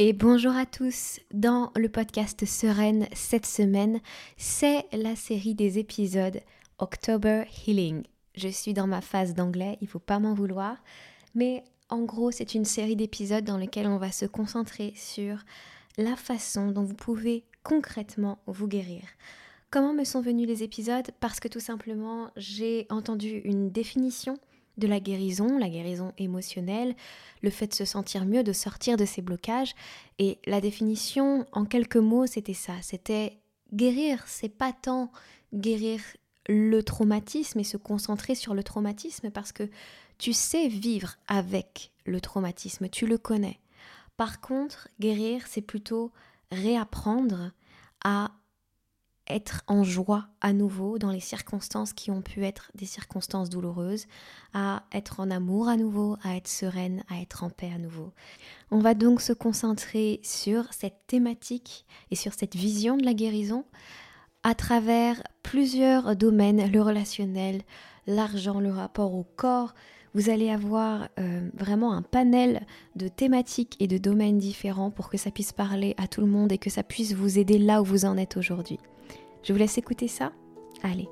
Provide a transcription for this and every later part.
Et bonjour à tous. Dans le podcast Sereine cette semaine, c'est la série des épisodes October Healing. Je suis dans ma phase d'anglais, il faut pas m'en vouloir, mais en gros, c'est une série d'épisodes dans lesquels on va se concentrer sur la façon dont vous pouvez concrètement vous guérir. Comment me sont venus les épisodes? Parce que tout simplement, j'ai entendu une définition de la guérison, la guérison émotionnelle, le fait de se sentir mieux, de sortir de ses blocages. Et la définition, en quelques mots, c'était ça. C'était guérir, c'est pas tant guérir le traumatisme et se concentrer sur le traumatisme parce que tu sais vivre avec le traumatisme, tu le connais. Par contre, guérir, c'est plutôt réapprendre à être en joie à nouveau dans les circonstances qui ont pu être des circonstances douloureuses, à être en amour à nouveau, à être sereine, à être en paix à nouveau. On va donc se concentrer sur cette thématique et sur cette vision de la guérison à travers plusieurs domaines, le relationnel, l'argent, le rapport au corps. Vous allez avoir euh, vraiment un panel de thématiques et de domaines différents pour que ça puisse parler à tout le monde et que ça puisse vous aider là où vous en êtes aujourd'hui. Je vous laisse écouter ça Allez.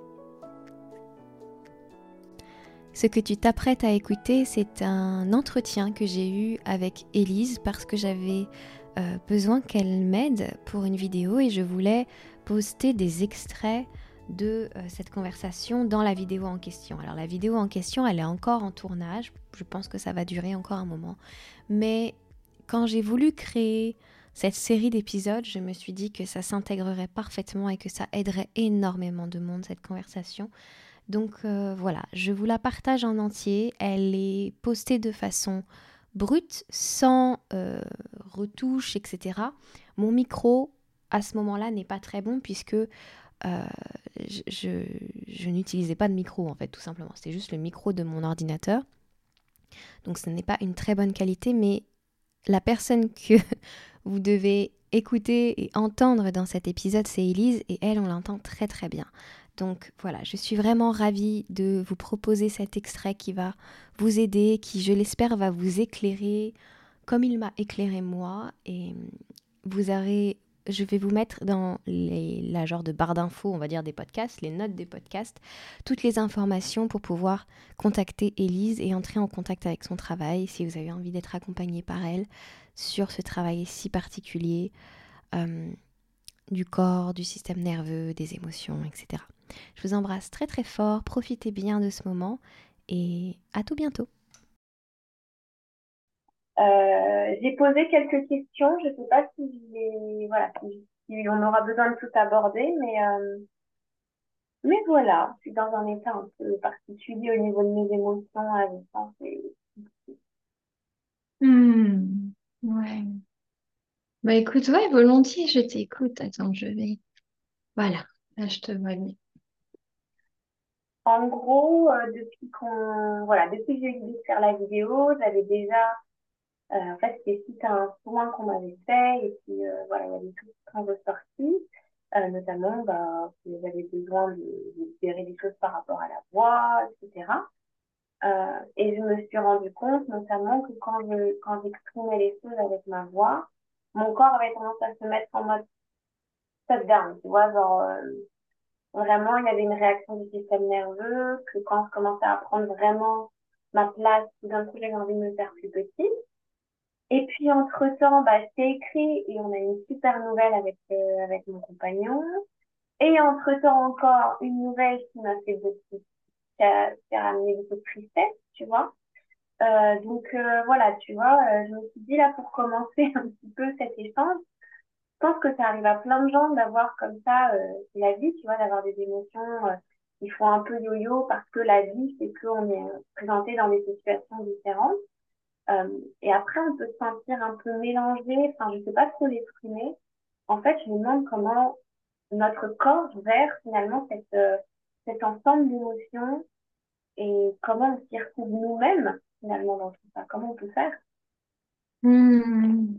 Ce que tu t'apprêtes à écouter, c'est un entretien que j'ai eu avec Élise parce que j'avais euh, besoin qu'elle m'aide pour une vidéo et je voulais poster des extraits de euh, cette conversation dans la vidéo en question. Alors la vidéo en question, elle est encore en tournage, je pense que ça va durer encore un moment, mais quand j'ai voulu créer cette série d'épisodes, je me suis dit que ça s'intégrerait parfaitement et que ça aiderait énormément de monde, cette conversation. Donc euh, voilà, je vous la partage en entier. Elle est postée de façon brute, sans euh, retouche, etc. Mon micro, à ce moment-là, n'est pas très bon puisque euh, je, n'utilisais pas de micro, en fait, tout simplement. C'était juste le micro de mon ordinateur. Donc ce n'est pas une très bonne qualité, mais la personne que vous devez écouter et entendre dans cet épisode, c'est Elise, et elle, on l'entend très très bien. Donc voilà, je suis vraiment ravie de vous proposer cet extrait qui va vous aider, qui, je l'espère, va vous éclairer comme il m'a éclairé moi. Et vous aurez je vais vous mettre dans les, la genre de barre d'infos, on va dire des podcasts, les notes des podcasts, toutes les informations pour pouvoir contacter Elise et entrer en contact avec son travail si vous avez envie d'être accompagné par elle sur ce travail si particulier euh, du corps, du système nerveux, des émotions, etc. Je vous embrasse très très fort, profitez bien de ce moment et à tout bientôt. Euh, j'ai posé quelques questions. Je ne sais pas si, voilà, si, on aura besoin de tout aborder, mais, euh, mais voilà, je suis dans un état un peu particulier au niveau de mes émotions à distance. Hmm, ouais. Bah écoute, ouais, volontiers, je t'écoute. Attends, je vais. Voilà, là je te vois bien. En gros, euh, depuis qu'on, voilà, depuis que j'ai eu de faire la vidéo, j'avais déjà euh, en fait, c'était suite à un soin qu'on m'avait fait et puis euh, voilà, il y avait tout qui sont ressortis, euh, notamment bah, j'avais besoin de, de libérer des choses par rapport à la voix, etc. Euh, et je me suis rendu compte notamment que quand je quand j'exprimais les choses avec ma voix, mon corps avait tendance à se mettre en mode shutdown, tu vois, genre vraiment il y avait une réaction du système nerveux, que quand je commençais à prendre vraiment ma place, tout d'un coup j'avais envie de me faire plus petite. Et puis, entre-temps, bah, c'est écrit et on a une super nouvelle avec, euh, avec mon compagnon. Et entre-temps, encore une nouvelle qui m'a fait beaucoup, qui a, qui beaucoup de tristesse, tu vois. Euh, donc, euh, voilà, tu vois, je me suis dit là, pour commencer un petit peu cet échange, je pense que ça arrive à plein de gens d'avoir comme ça la vie, tu vois, d'avoir des émotions qui font un peu yo-yo parce que la vie, c'est qu'on est présenté dans des situations différentes. Euh, et après, on peut se sentir un peu mélangé, enfin, je sais pas trop l'exprimer. En fait, je me demande comment notre corps gère finalement cette, euh, cet ensemble d'émotions et comment on s'y retrouve nous-mêmes finalement dans tout ça. Comment on peut faire? Hmm.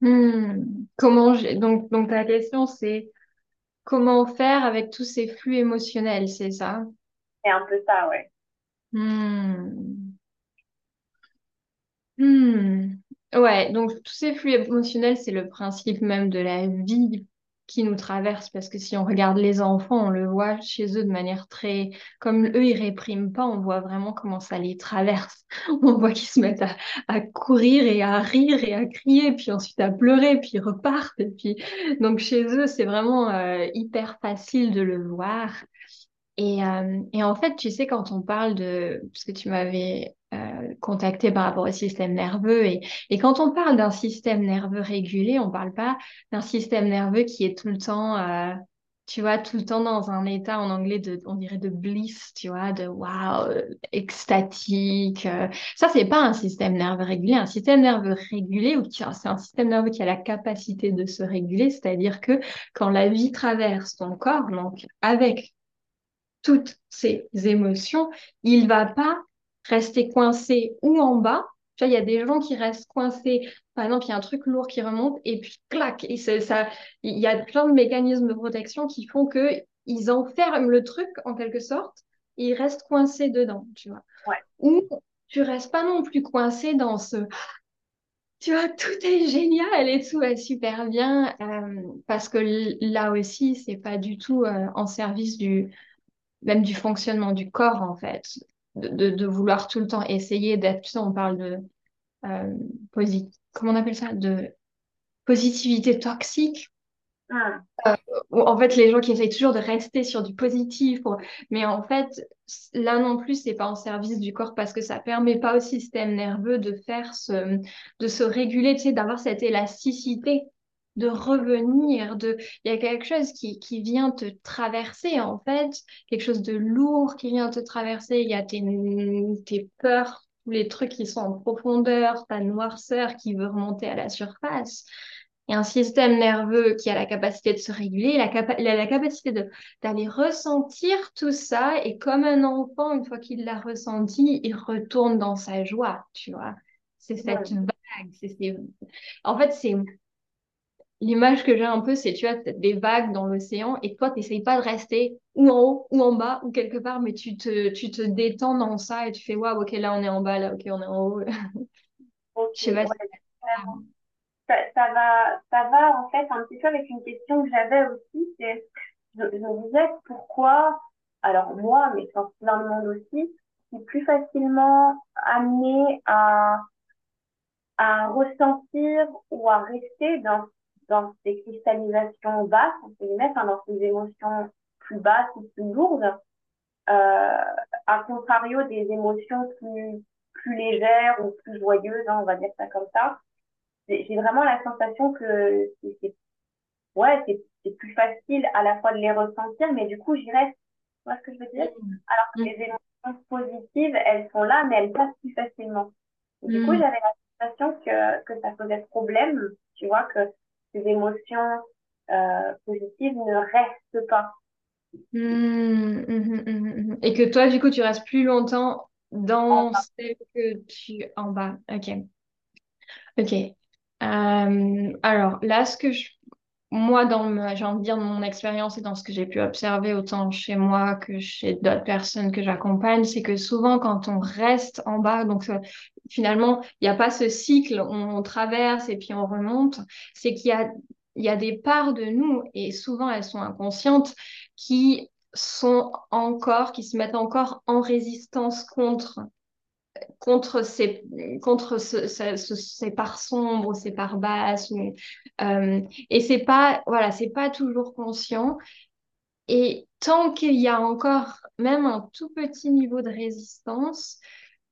Hmm. Comment. Donc, donc ta question, c'est comment faire avec tous ces flux émotionnels, c'est ça? C'est un peu ça, ouais. Hmm. Hmm. Ouais, donc tous ces flux émotionnels, c'est le principe même de la vie qui nous traverse, parce que si on regarde les enfants, on le voit chez eux de manière très... Comme eux, ils répriment pas, on voit vraiment comment ça les traverse. On voit qu'ils se mettent à, courir et à rire et à crier, puis ensuite à pleurer, puis ils repartent. Et puis... Donc chez eux, c'est vraiment euh, hyper facile de le voir. Et, euh, et en fait, tu sais, quand on parle de... Parce que tu m'avais euh, contacté par rapport au système nerveux. Et, et quand on parle d'un système nerveux régulé, on parle pas d'un système nerveux qui est tout le temps, euh, tu vois, tout le temps dans un état en anglais de, on dirait de bliss, tu vois, de wow, extatique. Euh. Ça, c'est pas un système nerveux régulé. Un système nerveux régulé, c'est un système nerveux qui a la capacité de se réguler, c'est-à-dire que quand la vie traverse ton corps, donc avec toutes ces émotions, il va pas rester coincé ou en bas. Tu vois, il y a des gens qui restent coincés. Par exemple, il y a un truc lourd qui remonte et puis clac. Et ça, il y a plein de mécanismes de protection qui font que ils enferment le truc en quelque sorte et ils restent coincés dedans, tu vois. Ou tu restes pas non plus coincé dans ce tu vois, tout est génial et tout est super bien euh, parce que là aussi, c'est pas du tout euh, en service du même du fonctionnement du corps en fait de, de, vouloir tout le temps essayer d'être, tu sais, on parle de euh, comment on appelle ça, de positivité toxique. Ah. Euh, en fait, les gens qui essayent toujours de rester sur du positif, mais en fait, là non plus, c'est pas en service du corps parce que ça permet pas au système nerveux de faire ce, de se réguler, tu sais, d'avoir cette élasticité de revenir, de il y a quelque chose qui, qui vient te traverser en fait, quelque chose de lourd qui vient te traverser, il y a tes, tes peurs, tous les trucs qui sont en profondeur, ta noirceur qui veut remonter à la surface. Et un système nerveux qui a la capacité de se réguler, la il a la capacité d'aller ressentir tout ça et comme un enfant, une fois qu'il l'a ressenti, il retourne dans sa joie, tu vois. C'est cette vague. En fait, c'est l'image que j'ai un peu, c'est tu as des vagues dans l'océan et toi, tu n'essayes pas de rester ou en haut ou en bas ou quelque part, mais tu te, tu te détends dans ça et tu fais waouh, ok, là on est en bas, là ok, on est en haut. Je sais pas ça, ça, va, ça va en fait un petit peu avec une question que j'avais aussi, c'est je, je me disais pourquoi, alors moi, mais je pense dans le monde aussi, c'est plus facilement amené à, à ressentir ou à rester dans dans ces cristallisations basses, dans ces émotions plus basses ou plus lourdes, euh, à contrario des émotions plus, plus légères ou plus joyeuses, hein, on va dire ça comme ça. J'ai vraiment la sensation que c'est ouais, plus facile à la fois de les ressentir, mais du coup, j'y reste. Tu vois ce que je veux dire? Alors que les émotions positives, elles sont là, mais elles passent plus facilement. du coup, mmh. j'avais la sensation que, que ça posait problème, tu vois, que ces émotions euh, positives ne restent pas. Mmh, mmh, mmh, Et que toi, du coup, tu restes plus longtemps dans ce que tu... En bas, ok. Ok. Euh, alors, là, ce que je... Moi, dans j'ai envie de dire, mon expérience et dans ce que j'ai pu observer autant chez moi que chez d'autres personnes que j'accompagne, c'est que souvent, quand on reste en bas, donc euh, finalement, il n'y a pas ce cycle, on, traverse et puis on remonte. C'est qu'il y a, des parts de nous, et souvent elles sont inconscientes, qui sont encore, qui se mettent encore en résistance contre contre ces contre ce, ces parts sombres ces parts basses euh, et c'est pas voilà c'est pas toujours conscient et tant qu'il y a encore même un tout petit niveau de résistance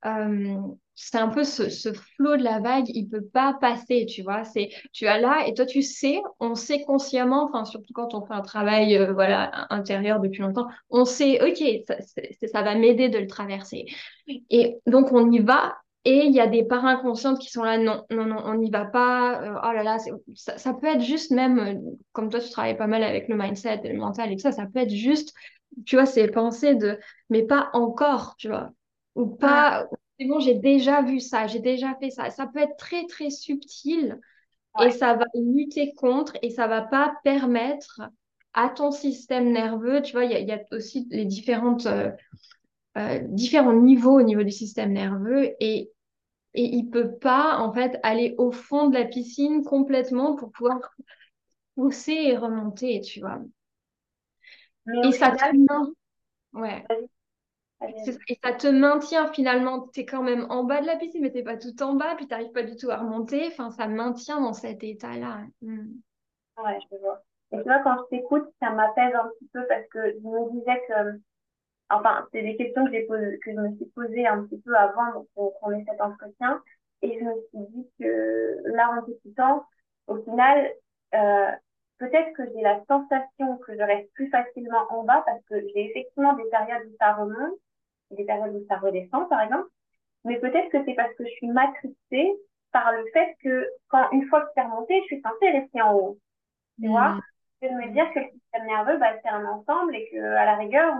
euh, c'est un peu ce, ce, flot de la vague, il peut pas passer, tu vois. C'est, tu as là et toi tu sais, on sait consciemment, enfin surtout quand on fait un travail, euh, voilà, intérieur depuis longtemps, on sait, ok, ça, ça va m'aider de le traverser. Et donc on y va. Et il y a des parts inconscientes qui sont là, non, non, non, on n'y va pas. Euh, oh là là, ça, ça, peut être juste même, euh, comme toi tu travailles pas mal avec le mindset et le mental et tout ça, ça peut être juste, tu vois, ces pensées de, mais pas encore, tu vois ou pas, c'est bon, j'ai déjà vu ça, j'ai déjà fait ça. Ça peut être très, très subtil et ça va lutter contre et ça va pas permettre à ton système nerveux, tu vois, il y, a aussi les différentes, euh, euh, différents niveaux au niveau du système nerveux et et il peut pas en fait aller au fond de la piscine complètement pour pouvoir pousser et remonter, tu vois. et ça ouais. Et ça te maintient finalement, tu es quand même en bas de la piscine, mais tu pas tout en bas, puis tu n'arrives pas du tout à remonter. Enfin, ça maintient dans cet état-là. Hmm. Ouais, je vois. Et tu vois, quand je t'écoute, ça m'apaise un petit peu parce que je me disais que, enfin, c'est des questions que, j'ai que je me suis posées un petit peu avant qu'on ait cet entretien. Et je me suis dit que là, en t'écoutant, au final, euh, peut-être que j'ai la sensation que je reste plus facilement en bas parce que j'ai effectivement des périodes où ça remonte, des périodes où ça redescend, par exemple. Mais peut-être que c'est parce que je suis matrixée par le fait que quand une fois que c'est remonté, je suis censée rester en haut. Tu vois? Mm. Je me dire que le système nerveux, bah, c'est un ensemble et que, à la rigueur,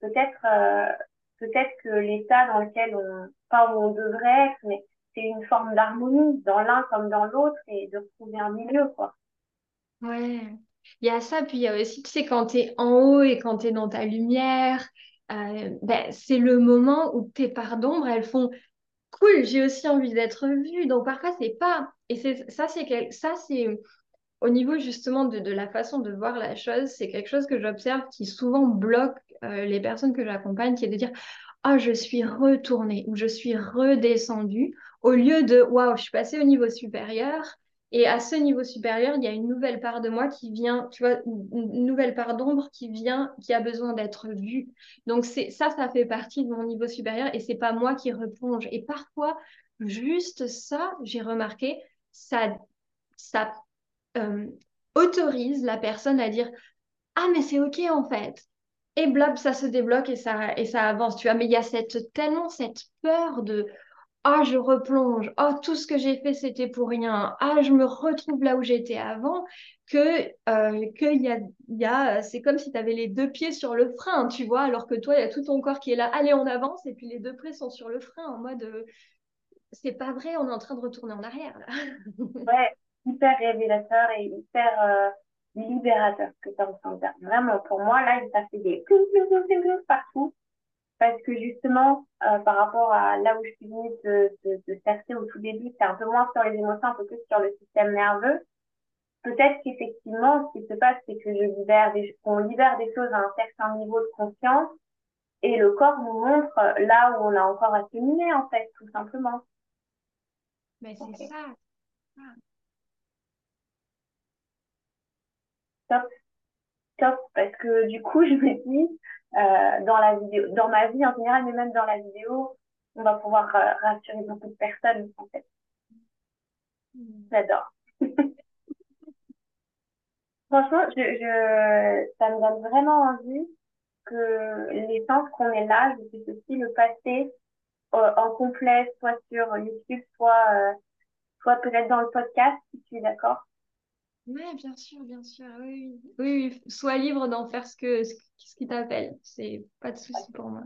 peut-être, euh, peut-être que l'état dans lequel on, pas où on devrait être, mais c'est une forme d'harmonie dans l'un comme dans l'autre et de trouver un milieu, quoi. Ouais, il y a ça, puis il y a aussi, tu sais, quand tu es en haut et quand tu es dans ta lumière, ben, c'est le moment où tes parts d'ombre, elles font cool, j'ai aussi envie d'être vue. Donc parfois, c'est pas. Et c'est ça, c'est ça, c'est au niveau justement de, de, la façon de voir la chose, c'est quelque chose que j'observe qui souvent bloque euh, les personnes que j'accompagne, qui est de dire Ah, je suis retournée ou je suis redescendue, au lieu de Waouh, je suis passée au niveau supérieur et à ce niveau supérieur, il y a une nouvelle part de moi qui vient, tu vois, une nouvelle part d'ombre qui vient, qui a besoin d'être vue. Donc c'est ça, ça fait partie de mon niveau supérieur et c'est pas moi qui replonge. Et parfois, juste ça, j'ai remarqué, ça, ça euh, autorise la personne à dire ah mais c'est ok en fait. Et blab, ça se débloque et ça et ça avance, tu vois. Mais il y a cette tellement cette peur de ah, je replonge, ah, tout ce que j'ai fait, c'était pour rien, ah, je me retrouve là où j'étais avant, que, euh, que y a, y a, c'est comme si tu avais les deux pieds sur le frein, tu vois, alors que toi, il y a tout ton corps qui est là, allez, on avance, et puis les deux pieds sont sur le frein, en mode, euh, c'est pas vrai, on est en train de retourner en arrière, là. ouais, hyper révélateur et hyper euh, libérateur que tu ressens. Vraiment, pour moi, là, ça fait des partout parce que justement, euh, par rapport à là où je suis venue de, de, de au tout début, c'est un peu moins sur les émotions, un peu plus sur le système nerveux. Peut-être qu'effectivement, ce qui se passe, c'est que je libère des, qu'on libère des choses à un certain niveau de conscience et le corps nous montre là où on a encore à cheminer, en fait, tout simplement. Mais c'est ça. Parce que du coup, je me dis, euh, dans la vidéo, dans ma vie en général, mais même dans la vidéo, on va pouvoir euh, rassurer beaucoup de personnes, en fait. J'adore. Franchement, je, je, ça me donne vraiment envie que les sens qu'on est là, je puisse aussi le passer euh, en complet, soit sur YouTube, soit, soit peut-être dans le podcast, si tu es d'accord. Oui, bien sûr, bien sûr. Oui, oui. Sois libre d'en faire ce, que, ce, qui t'appelle. C'est pas de souci pour moi.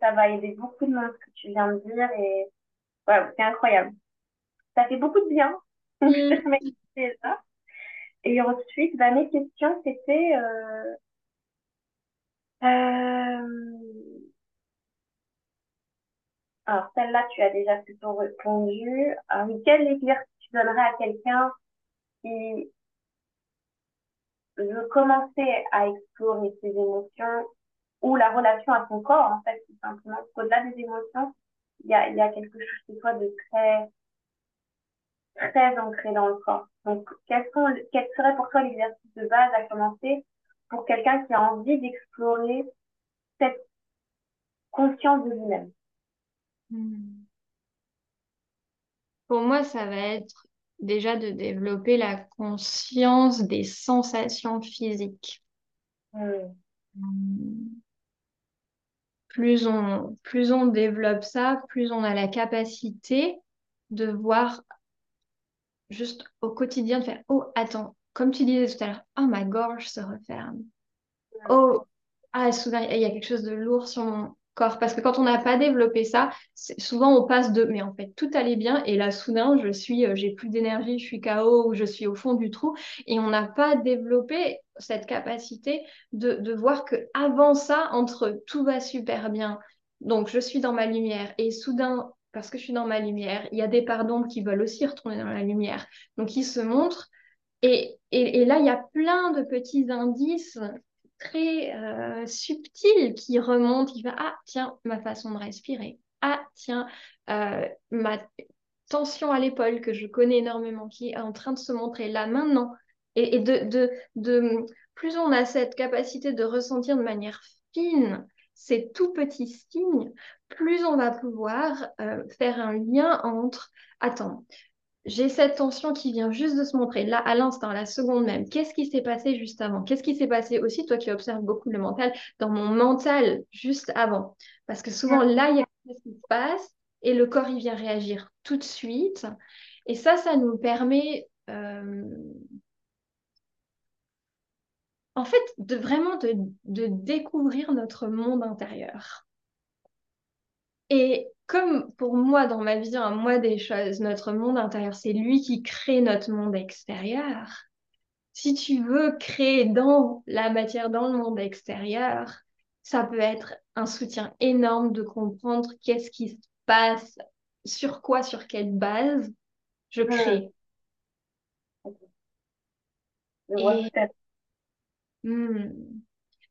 Ça va aider beaucoup de monde ce que tu viens de dire et voilà, c'est incroyable. Ça fait beaucoup de bien. Et ensuite, bah, mes questions, c'était euh... Euh... Alors, celle-là, tu as déjà plutôt répondu. Alors, quel exercice tu donnerais à quelqu'un qui je commençais à explorer ses émotions ou la relation à son corps, en fait, tout simplement. Au-delà des émotions, il y a, quelque chose chez toi de très, très ancré dans le corps. Donc, sont, quel serait pour toi l'exercice de base à commencer pour quelqu'un qui a envie d'explorer cette conscience de lui-même? Hmm. Pour moi, ça va être déjà de développer la conscience des sensations physiques. Plus on, plus on développe ça, plus on a la capacité de voir juste au quotidien, de faire, oh, attends, comme tu disais tout à l'heure, oh, ma gorge se referme. Oh, ah, soudain, il y a quelque chose de lourd sur mon, parce que quand on n'a pas développé ça, souvent on passe de mais en fait tout allait bien et là soudain je suis euh, j'ai plus d'énergie, je suis KO ou je suis au fond du trou et on n'a pas développé cette capacité de, voir que avant ça entre tout va super bien. Donc je suis dans ma lumière et soudain parce que je suis dans ma lumière. Il y a des d'ombre qui veulent aussi retourner dans la lumière. Donc, ils se montrent. Et, là, il y a plein de petits indices très euh, subtils qui remontent. Il va, ah, tiens, ma façon de respirer. Ah, tiens, euh, ma tension à l'épaule que je connais énormément, qui est en train de se montrer là maintenant. Et, de, plus on a cette capacité de ressentir de manière fine ces tout petits signes, plus on va pouvoir euh, faire un lien entre, attends, j'ai cette tension qui vient juste de se montrer là à l'instant, la seconde même. Qu'est-ce qui s'est passé juste avant? Qu'est-ce qui s'est passé aussi, toi qui observes beaucoup le mental, dans mon mental juste avant? Parce que souvent là, il y a chose qui se passe et le corps, il vient réagir tout de suite. Et ça, ça nous permet euh, en fait, de vraiment de, découvrir notre monde intérieur. Et comme pour moi, dans ma vision, à moi des choses, notre monde intérieur, c'est lui qui crée notre monde extérieur. Si tu veux créer dans la matière, dans le monde extérieur, ça peut être un soutien énorme de comprendre qu'est-ce qui se passe, sur quoi, sur quelle base je crée.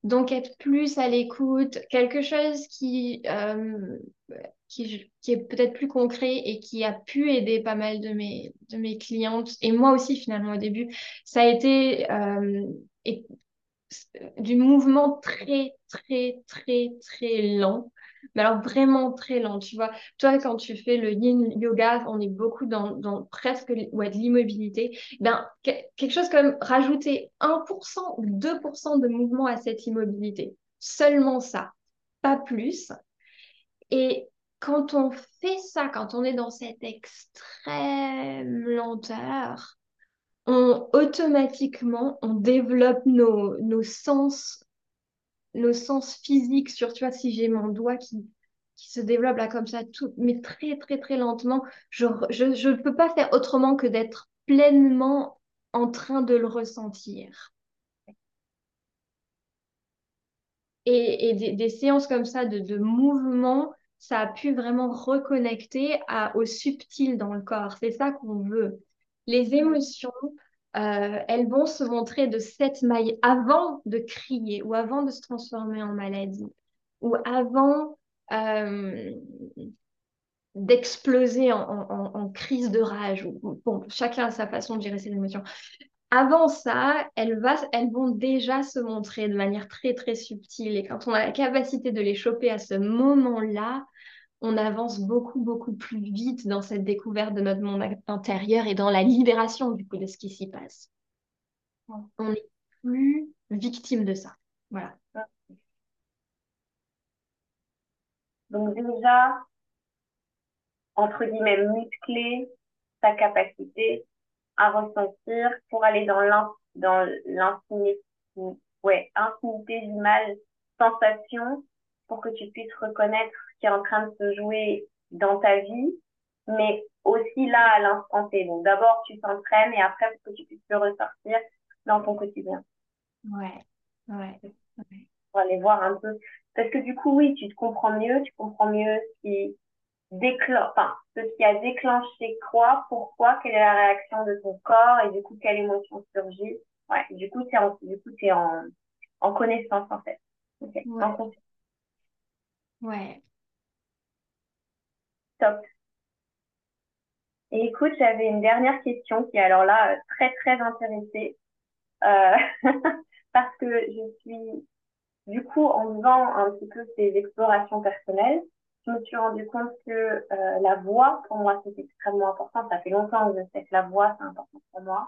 Donc, être plus à l'écoute, quelque chose qui, euh, qui, est peut-être plus concret et qui a pu aider pas mal de mes, de clientes, et moi aussi finalement au début, ça a été euh, du mouvement très, très, très, très lent mais alors vraiment très lent, tu vois. Toi, quand tu fais le yin yoga, on est beaucoup dans, dans presque ouais, de l'immobilité. Ben, quelque chose comme rajouter 1% ou 2% de mouvement à cette immobilité. Seulement ça, pas plus. Et quand on fait ça, quand on est dans cette extrême lenteur, on automatiquement, on développe nos, nos sens nos sens physiques sur, tu vois, si j'ai mon doigt qui, qui se développe là comme ça, tout, mais très, très, très lentement, je ne peux pas faire autrement que d'être pleinement en train de le ressentir. Et, et des, séances comme ça de, de mouvement, ça a pu vraiment reconnecter à, au subtil dans le corps. C'est ça qu'on veut. Les émotions, euh, elles vont se montrer de cette maille avant de crier ou avant de se transformer en maladie ou avant euh, d'exploser en, crise de rage. Bon, chacun a sa façon de gérer ses émotions. Avant ça, elles, elles vont déjà se montrer de manière très très subtile et quand on a la capacité de les choper à ce moment-là, on avance beaucoup, beaucoup plus vite dans cette découverte de notre monde intérieur et dans la libération du coup de ce qui s'y passe. On n'est plus victime de ça. Voilà. Donc déjà, entre guillemets, muscler sa capacité à ressentir pour aller dans l'intimité ouais, intimité du mal, sensation, pour que tu puisses reconnaître qui est en train de se jouer dans ta vie, mais aussi là à l'instant T. Donc d'abord tu t'entraînes et après pour que tu puisses le ressortir dans ton quotidien. Ouais, ouais. Pour aller voir un peu. Parce que du coup, oui, tu te comprends mieux, tu comprends mieux ce qui déclenche, enfin, ce qui a déclenché quoi, pourquoi, quelle est la réaction de ton corps et du coup, quelle émotion surgit. Ouais, du coup, tu en, du coup, es en, en connaissance, en fait. ouais. En Ouais. Top. Et écoute, j'avais une dernière question qui est alors là euh, très très intéressée euh, parce que je suis du coup en faisant un petit peu ces explorations personnelles, je me suis rendu compte que euh, la voix pour moi c'est extrêmement important. Ça fait longtemps que je sais que la voix c'est important pour moi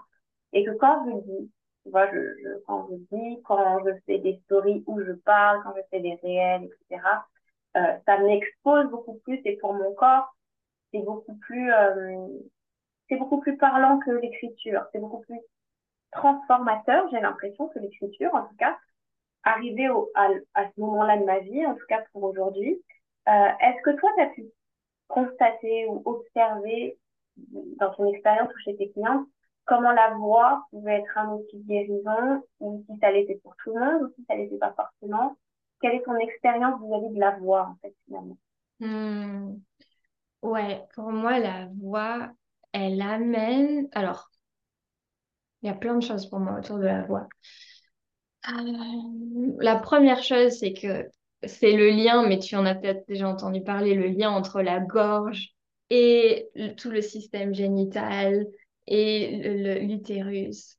et que quand je dis, tu vois, quand je dis, quand je fais des stories où je parle, quand je fais des réels, etc. Euh, ça m'expose beaucoup plus et pour mon corps, c'est beaucoup plus, euh, c'est beaucoup plus parlant que l'écriture. C'est beaucoup plus transformateur, j'ai l'impression, que l'écriture, en tout cas. Arrivé au, à, à ce moment-là de ma vie, en tout cas pour aujourd'hui, euh, est-ce que toi, tu as pu constater ou observer dans ton expérience ou chez tes clients comment la voix pouvait être un outil de guérison ou si ça l'était pour tout le monde ou si ça l'était pas forcément? Quelle est ton expérience vis-à-vis de la voix, en fait, finalement? Hmm. Ouais, pour moi, la voix, elle amène. Alors, il y a plein de choses pour moi autour de la voix. Euh, la première chose, c'est que c'est le lien, mais tu en as peut-être déjà entendu parler, le lien entre la gorge et tout le système génital et l'utérus.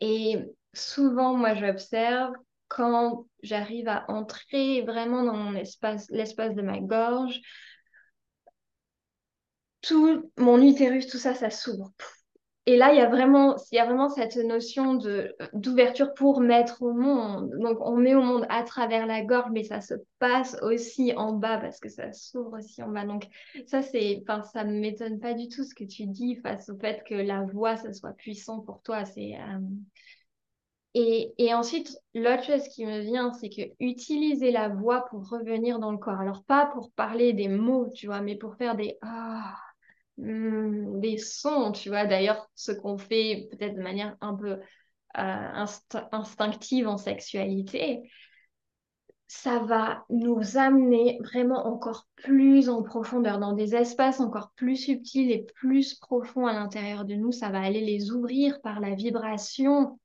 Et souvent, moi, j'observe quand j'arrive à entrer vraiment dans mon espace, l'espace de ma gorge, tout mon utérus, tout ça, ça s'ouvre. Et là, il y a vraiment, il y a vraiment cette notion de, d'ouverture pour mettre au monde. Donc, on met au monde à travers la gorge, mais ça se passe aussi en bas parce que ça s'ouvre aussi en bas. Donc, ça, c'est, enfin, ça ne m'étonne pas du tout ce que tu dis face au fait que la voix, ça soit puissant pour toi. C'est, euh, Et, ensuite, l'autre chose qui me vient, c'est que utiliser la voix pour revenir dans le corps. Alors, pas pour parler des mots, tu vois, mais pour faire des ah, hmm, sons, tu vois. D'ailleurs, ce qu'on fait peut-être de manière un peu euh, inst- instinctive en sexualité, ça va nous amener vraiment encore plus en profondeur, dans des espaces encore plus subtils et plus profonds à l'intérieur de nous. Ça va aller les ouvrir par la vibration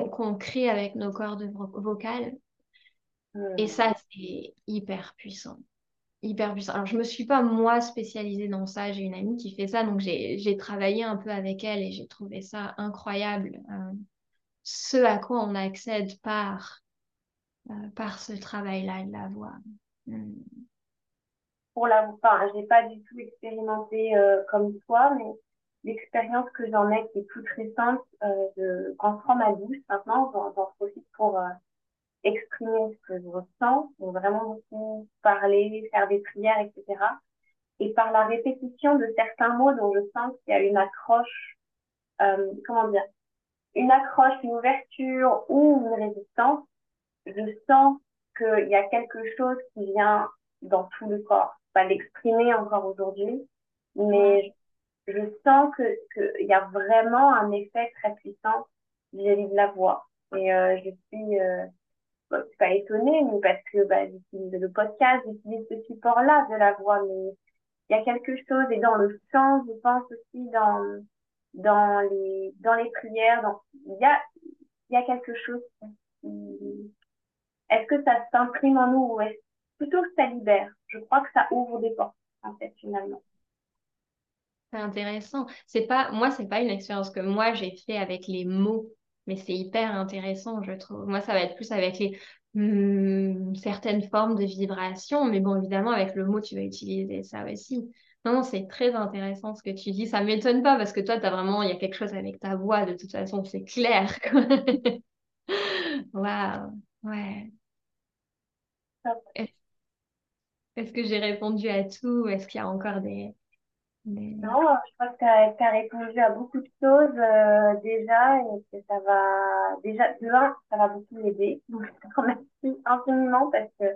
qu'on crée avec nos cordes vo- vocales. Et Hmm. ça, c'est hyper puissant. Hyper puissant. Alors, je me suis pas, moi, spécialisée dans ça. J'ai une amie qui fait ça, donc j'ai travaillé un peu avec elle et j'ai trouvé ça incroyable. euh, ce à quoi on accède par, euh, par ce travail-là de la voix. Mm. Pour la, enfin, j'ai pas du tout expérimenté euh, comme toi, mais l'expérience que j'en ai qui est toute récente, euh, je, quand je prends ma douche maintenant, j'en j'en profite pour euh, exprimer ce que je ressens, donc vraiment beaucoup parler, faire des prières, etc. Et par la répétition de certains mots dont je sens qu'il y a une accroche, euh, comment dire, une accroche, une ouverture ou une résistance, je sens qu'il y a quelque chose qui vient dans tout le corps. Pas l'exprimer encore aujourd'hui, mais je, sens que qu'il y a vraiment un effet très puissant vis-à-vis de la voix. Et euh, je suis euh, pas étonnée, mais parce que bah, j'utilise le podcast, j'utilise ce support-là de la voix, mais il y a quelque chose, et dans le chant, je pense aussi dans dans les dans les prières, dans, il y a il y a quelque chose qui, est-ce que ça s'imprime en nous ou est-ce plutôt que ça libère? Je crois que ça ouvre des portes, en fait, finalement. C'est intéressant. C'est pas, moi, c'est pas une expérience que moi j'ai fait avec les mots, mais c'est hyper intéressant, je trouve. Moi, ça va être plus avec les hmm, certaines formes de vibrations, mais bon, évidemment, avec le mot, tu vas utiliser ça aussi. Non, c'est très intéressant ce que tu dis. Ça m'étonne pas parce que toi, t'as vraiment, il y a quelque chose avec ta voix, de toute façon, c'est clair. Waouh, ouais. Est- Est-ce que j'ai répondu à tout? Est-ce qu'il y a encore des, Non, je crois que tu as, répondu à beaucoup de choses euh, déjà et que ça va déjà de un, ça va beaucoup m'aider. Donc je te remercie infiniment parce que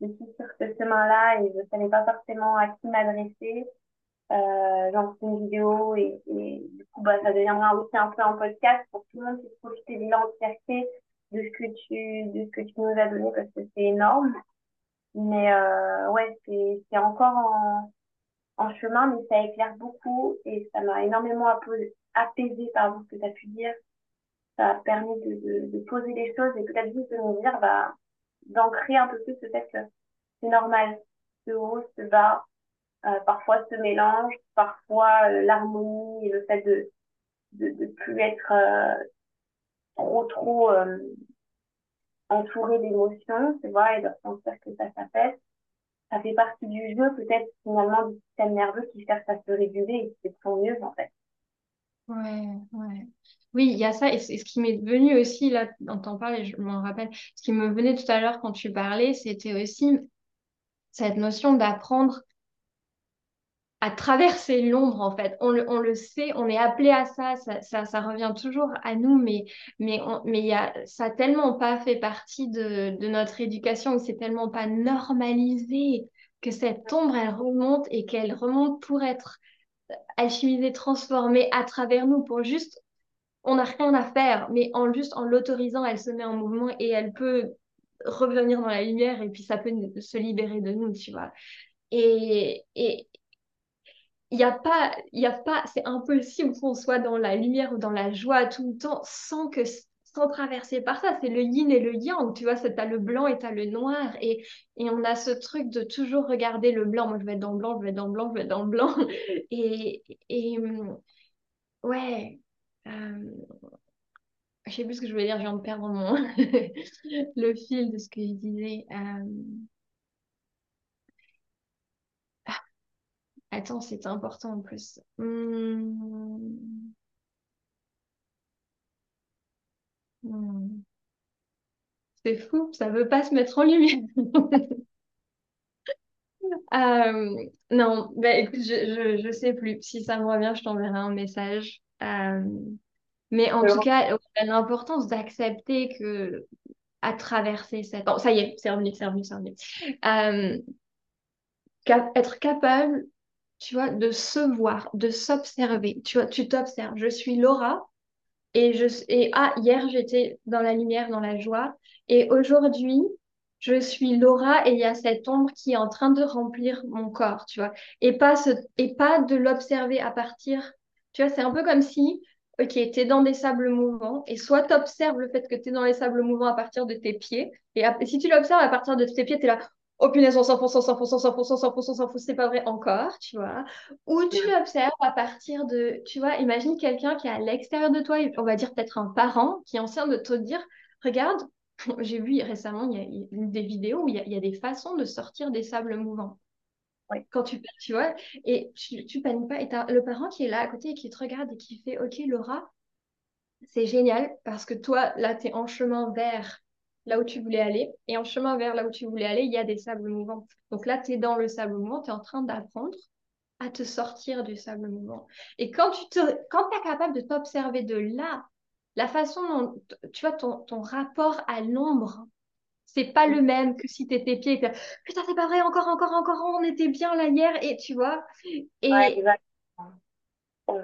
je suis sur ce chemin-là et je ne savais pas forcément à qui m'adresser. Euh, j'en fais une vidéo et, et du coup bah ça deviendra aussi un peu un podcast pour tout le monde puisse profiter de l'entièreté de ce que tu de ce que tu nous as donné parce que c'est énorme. Mais euh, ouais, c'est c'est encore en en chemin, mais ça éclaire beaucoup et ça m'a énormément apaisé, pardon, ce que tu as pu dire. Ça a permis de, de, de poser les choses et peut-être juste de me dire, bah, d'ancrer un peu plus que c'est normal. Ce haut, ce bas, euh, parfois se mélange, parfois euh, l'harmonie et le fait de de, de plus être euh, trop trop euh, entouré d'émotions, tu vois, et de ressentir que ça s'apaise ça fait partie du jeu, peut-être finalement du système nerveux qui cherche à se réguler et de son mieux en fait. Ouais, ouais. Oui, il y a ça. Et ce qui m'est venu aussi, là, dans t'en parles, et je m'en rappelle, ce qui me venait tout à l'heure quand tu parlais, c'était aussi cette notion d'apprendre à traverser l'ombre, en fait. On le, on le sait, on est appelé à ça, ça, ça, revient toujours à nous, mais, mais, mais y a, ça a tellement pas fait partie de, de notre éducation, c'est tellement pas normalisé que cette ombre, elle remonte et qu'elle remonte pour être alchimisée, transformée à travers nous, pour juste on n'a rien à faire, mais en juste en l'autorisant, elle se met en mouvement et elle peut revenir dans la lumière et puis ça peut se libérer de nous, tu vois. Et, il n'y a pas, il a pas, c'est impossible qu'on soit dans la lumière ou dans la joie tout le temps sans que sans traverser par ça. C'est le yin et le yang, tu vois, tu as le blanc et tu as le noir. Et, et on a ce truc de toujours regarder le blanc. Moi, je vais être dans le blanc, je vais être dans le blanc, je vais être dans le blanc. Et, et ouais, euh, je sais plus ce que je voulais dire, je viens de perdre mon le fil de ce que je disais. Euh, Attends, c'est important en plus. Hmm. Hmm. C'est fou, ça veut pas se mettre en lumière. Euh, non, bah, écoute, je, je, sais plus. Si ça me revient, je t'enverrai un message. Euh, mais en tout cas, l'importance d'accepter que à traverser cette... Bon, ça y est, c'est revenu, c'est revenu, c'est revenu. Euh, être capable tu vois, de se voir, de s'observer. Tu vois, tu t'observes. Je suis Laura et je et ah hier j'étais dans la lumière, dans la joie et aujourd'hui je suis Laura et il y a cette ombre qui est en train de remplir mon corps, tu vois. Et pas ce, et pas de l'observer à partir. Tu vois, c'est un peu comme si Ok, tu es dans des sables mouvants et soit tu observes le fait que tu es dans les sables mouvants à partir de tes pieds et, si tu l'observes à partir de tes pieds, tu es là, oh punaise, on s'enfonce, on s'enfonce, on s'enfonce, on s'enfonce, on s'enfonce, c'est pas vrai encore, tu vois. Ou tu observes à partir de, tu vois, imagine quelqu'un qui est à l'extérieur de toi, on va dire peut-être un parent qui est en train de te dire, regarde, j'ai vu récemment, il y a des vidéos où il y a, des façons de sortir des sables mouvants. Quand tu tu vois, et tu, tu paniques pas, et as le parent qui est là à côté et qui te regarde et qui fait, ok Laura, c'est génial parce que toi, là, tu es en chemin vers là où tu voulais aller. Et en chemin vers là où tu voulais aller, il y a des sables mouvants. Donc là, tu es dans le sable mouvant, tu es en train d'apprendre à te sortir du sable mouvant. Et quand tu te, quand es capable de t'observer de là, la façon dont, tu vois, ton, ton rapport à l'ombre, c'est pas le même que si tu étais pieds et putain, c'est pas vrai, encore, encore, encore, on était bien là hier, et tu vois. Et,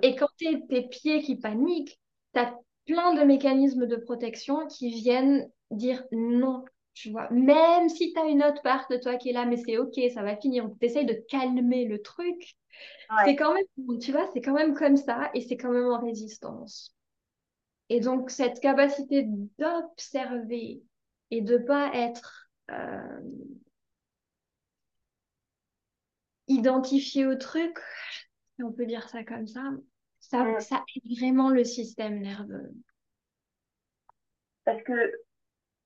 et quand tu tes pieds qui paniquent, tu as plein de mécanismes de protection qui viennent dire non, tu vois. Même si tu as une autre part de toi qui est là, mais c'est ok, ça va finir. Tu essayes de calmer le truc. C'est quand même, tu vois, c'est quand même comme ça et c'est quand même en résistance. Et donc, cette capacité d'observer et de pas être euh, identifié au truc, si on peut dire ça comme ça, ça, ça aide vraiment le système nerveux. Parce que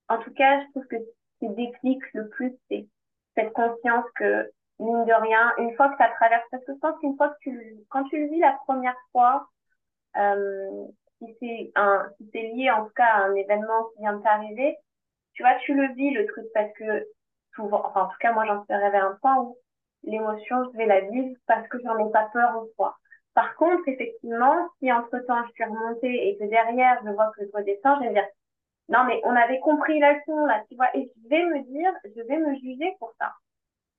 en tout cas, je trouve que ce qui déclic le plus, c'est cette conscience que, mine de rien, une fois que tu as traversé, parce que je pense qu'une fois que tu, quand tu le vis la première fois, euh, si c'est un, si c'est lié en tout cas à un événement qui vient de t'arriver, tu vois, tu le vis le truc parce que souvent, enfin, en tout cas, moi, j'en suis arrivée à un point où l'émotion, je vais la vivre parce que j'en ai pas peur en soi. Par contre, effectivement, si entre-temps je suis remontée et que derrière je vois que je redescends, je vais me dire, non, mais on avait compris la leçon, là, tu vois, et je vais me dire, je vais me juger pour ça.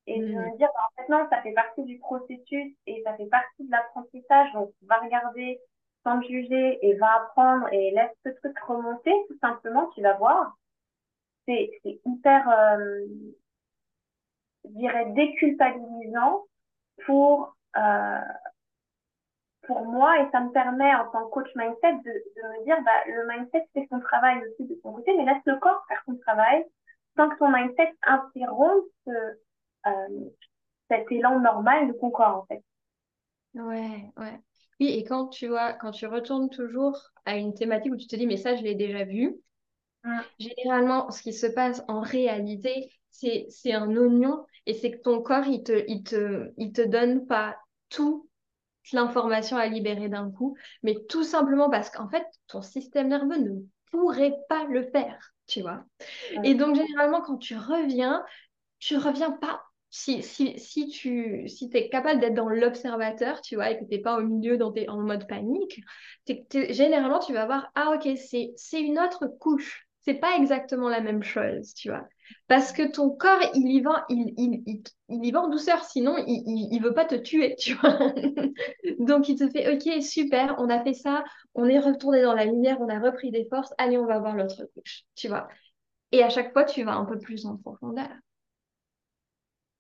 Et je vais me mm. dire, bah, en fait, non, ça fait partie du processus et ça fait partie de l'apprentissage, donc va regarder sans juger et va apprendre et laisse ce truc remonter, tout simplement, tu vas voir. C'est hyper, euh, je dirais, déculpabilisant pour, euh, pour moi et ça me permet en tant que coach mindset de, de me dire bah, le mindset fait son travail aussi de son côté mais laisse le corps faire son travail sans que ton mindset interrompe ce, euh, cet élan normal de ton corps en fait. Ouais, ouais. Oui, et quand tu vois, quand tu retournes toujours à une thématique où tu te dis mais ça je l'ai déjà vu, mmh. généralement ce qui se passe en réalité c'est, c'est un oignon et c'est que ton corps il te, il te, il te donne pas tout l'information à libérer d'un coup, mais tout simplement parce qu'en fait, ton système nerveux ne pourrait pas le faire, tu vois. Et donc, généralement, quand tu reviens, tu reviens pas. Si, si, si tu si es capable d'être dans l'observateur, tu vois, et que tu n'es pas au milieu dans en mode panique, généralement, tu vas voir, ah ok, c'est une autre couche. C'est pas exactement la même chose, tu vois. Parce que ton corps, il y va, il, il, il, y va en douceur, sinon il ne veut pas te tuer, tu vois. Donc il te fait, ok, super, on a fait ça, on est retourné dans la lumière, on a repris des forces, allez, on va voir l'autre couche, tu vois. Et à chaque fois, tu vas un peu plus en profondeur.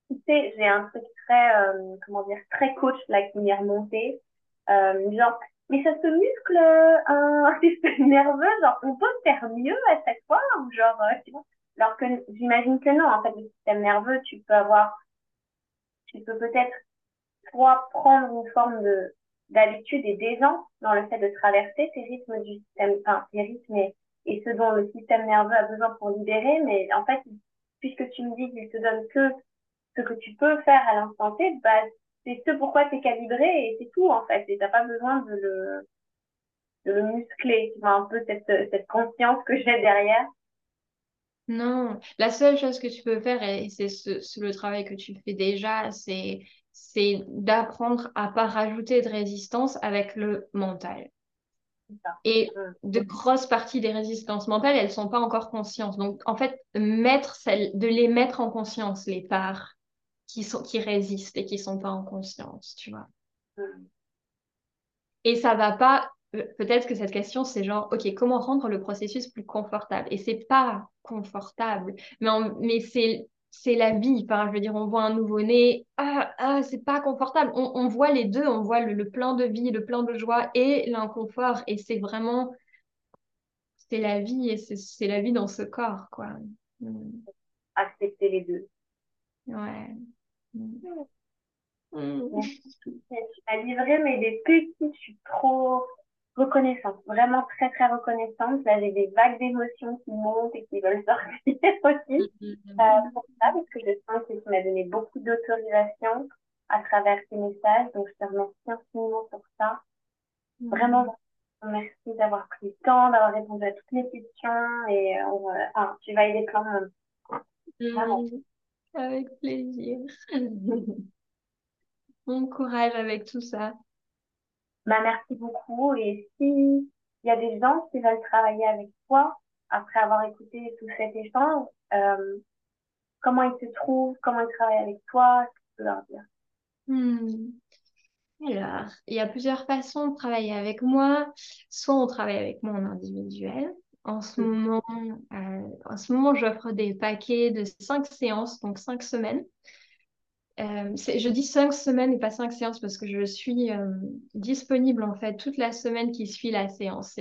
tu sais, j'ai un truc très, euh, comment dire, très coach là qui m'est remonté. Euh, genre, mais ça se muscle un système nerveux, genre, on peut faire mieux à chaque fois, ou genre, tu vois? Alors que j'imagine que non, en fait, le système nerveux, tu peux avoir, tu peux peut-être soit prendre une forme de d'habitude et d'aisance dans le fait de traverser ces rythmes du système, enfin, ces rythmes et, et ce dont le système nerveux a besoin pour libérer, mais en fait, puisque tu me dis qu'il te donne que ce que tu peux faire à l'instant T, bah, c'est ce pourquoi tu es calibré et c'est tout, en fait. Et t'as pas besoin de le, de le muscler. Tu vois, un peu cette, cette conscience que j'ai derrière. Non, la seule chose que tu peux faire, et c'est ce, le travail que tu fais déjà, c'est c'est d'apprendre à pas rajouter de résistance avec le mental. Et de grosses parties des résistances mentales, elles sont pas encore conscientes. Donc, en fait, mettre celle, de les mettre en conscience, les parts qui, sont, qui résistent et qui sont pas en conscience, tu vois. Et ça va pas euh, peut-être que cette question, c'est genre, OK, comment rendre le processus plus confortable? Et c'est pas confortable, mais, mais c'est c'est la vie. Enfin, je veux dire, on voit un nouveau-né, ah, ah, c'est pas confortable. On, voit les deux, on voit le, plein de vie, le plein de joie et l'inconfort. Et c'est vraiment, c'est la vie et c'est la vie dans ce corps, quoi. Mm. Accepter les deux. Ouais. Mm. Mm. À livrer, mais des petits, je suis trop reconnaissante, vraiment très très reconnaissante. Là, j'ai des vagues d'émotions qui montent et qui veulent sortir aussi mm, mm, mm. euh, pour ça, parce que je sens que tu m'as donné beaucoup d'autorisation à travers tes messages. Donc, je te remercie infiniment pour ça. Vraiment, merci d'avoir pris le temps, d'avoir répondu à toutes mes questions et euh, tu vas aider plein de monde. Avec plaisir. bon courage avec tout ça. Bah, merci beaucoup. Et s'il y a des gens qui veulent travailler avec toi, après avoir écouté tout cet échange, euh, comment ils se trouvent, comment ils travaillent avec toi, ce que tu peux leur dire? Hmm. Alors, il y a plusieurs façons de travailler avec moi. Soit on travaille avec moi en individuel. En ce hmm. moment, euh, en ce moment, j'offre des paquets de cinq séances, donc cinq semaines. Euh, je dis cinq semaines et pas cinq séances parce que je suis euh, disponible en fait toute la semaine qui suit la séance.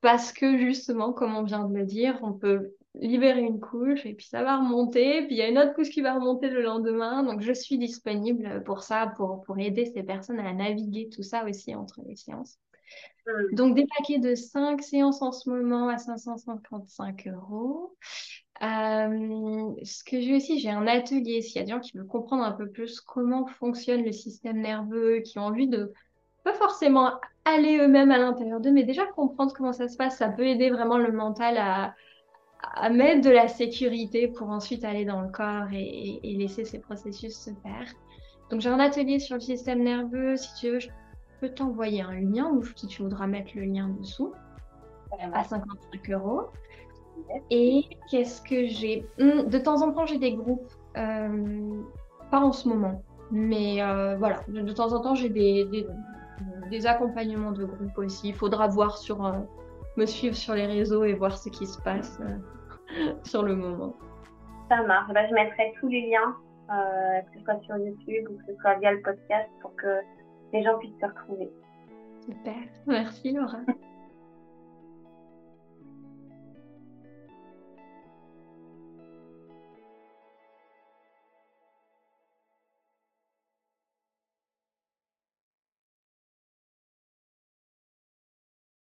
Parce que justement, comme on vient de le dire, on peut libérer une couche et puis ça va remonter, puis il y a une autre couche qui va remonter le lendemain. Donc je suis disponible pour ça, pour, pour aider ces personnes à naviguer tout ça aussi entre les séances. Hmm. Donc des paquets de cinq séances en ce moment à 555 euros. Euh, ce que j'ai aussi, j'ai un atelier. S'il y a des gens qui veulent comprendre un peu plus comment fonctionne le système nerveux, qui ont envie de pas forcément aller eux-mêmes à l'intérieur d'eux, mais déjà comprendre comment ça se passe, ça peut aider vraiment le mental à, à mettre de la sécurité pour ensuite aller dans le corps et, laisser ces processus se faire. Donc j'ai un atelier sur le système nerveux. Si tu veux, je peux t'envoyer un lien ou si tu voudras mettre le lien dessous à 55 euros. Et qu'est-ce que j'ai hmm, De temps en temps, j'ai des groupes. Euh, pas en ce moment. Mais euh, voilà, de, temps en temps, j'ai des, des, accompagnements de groupe aussi. Il faudra voir sur, euh, me suivre sur les réseaux et voir ce qui se passe sur le moment. Ça marche. Bah, je mettrai tous les liens, que ce soit sur YouTube ou que ce soit via le podcast, pour que les gens puissent se retrouver. Super. Merci Laura.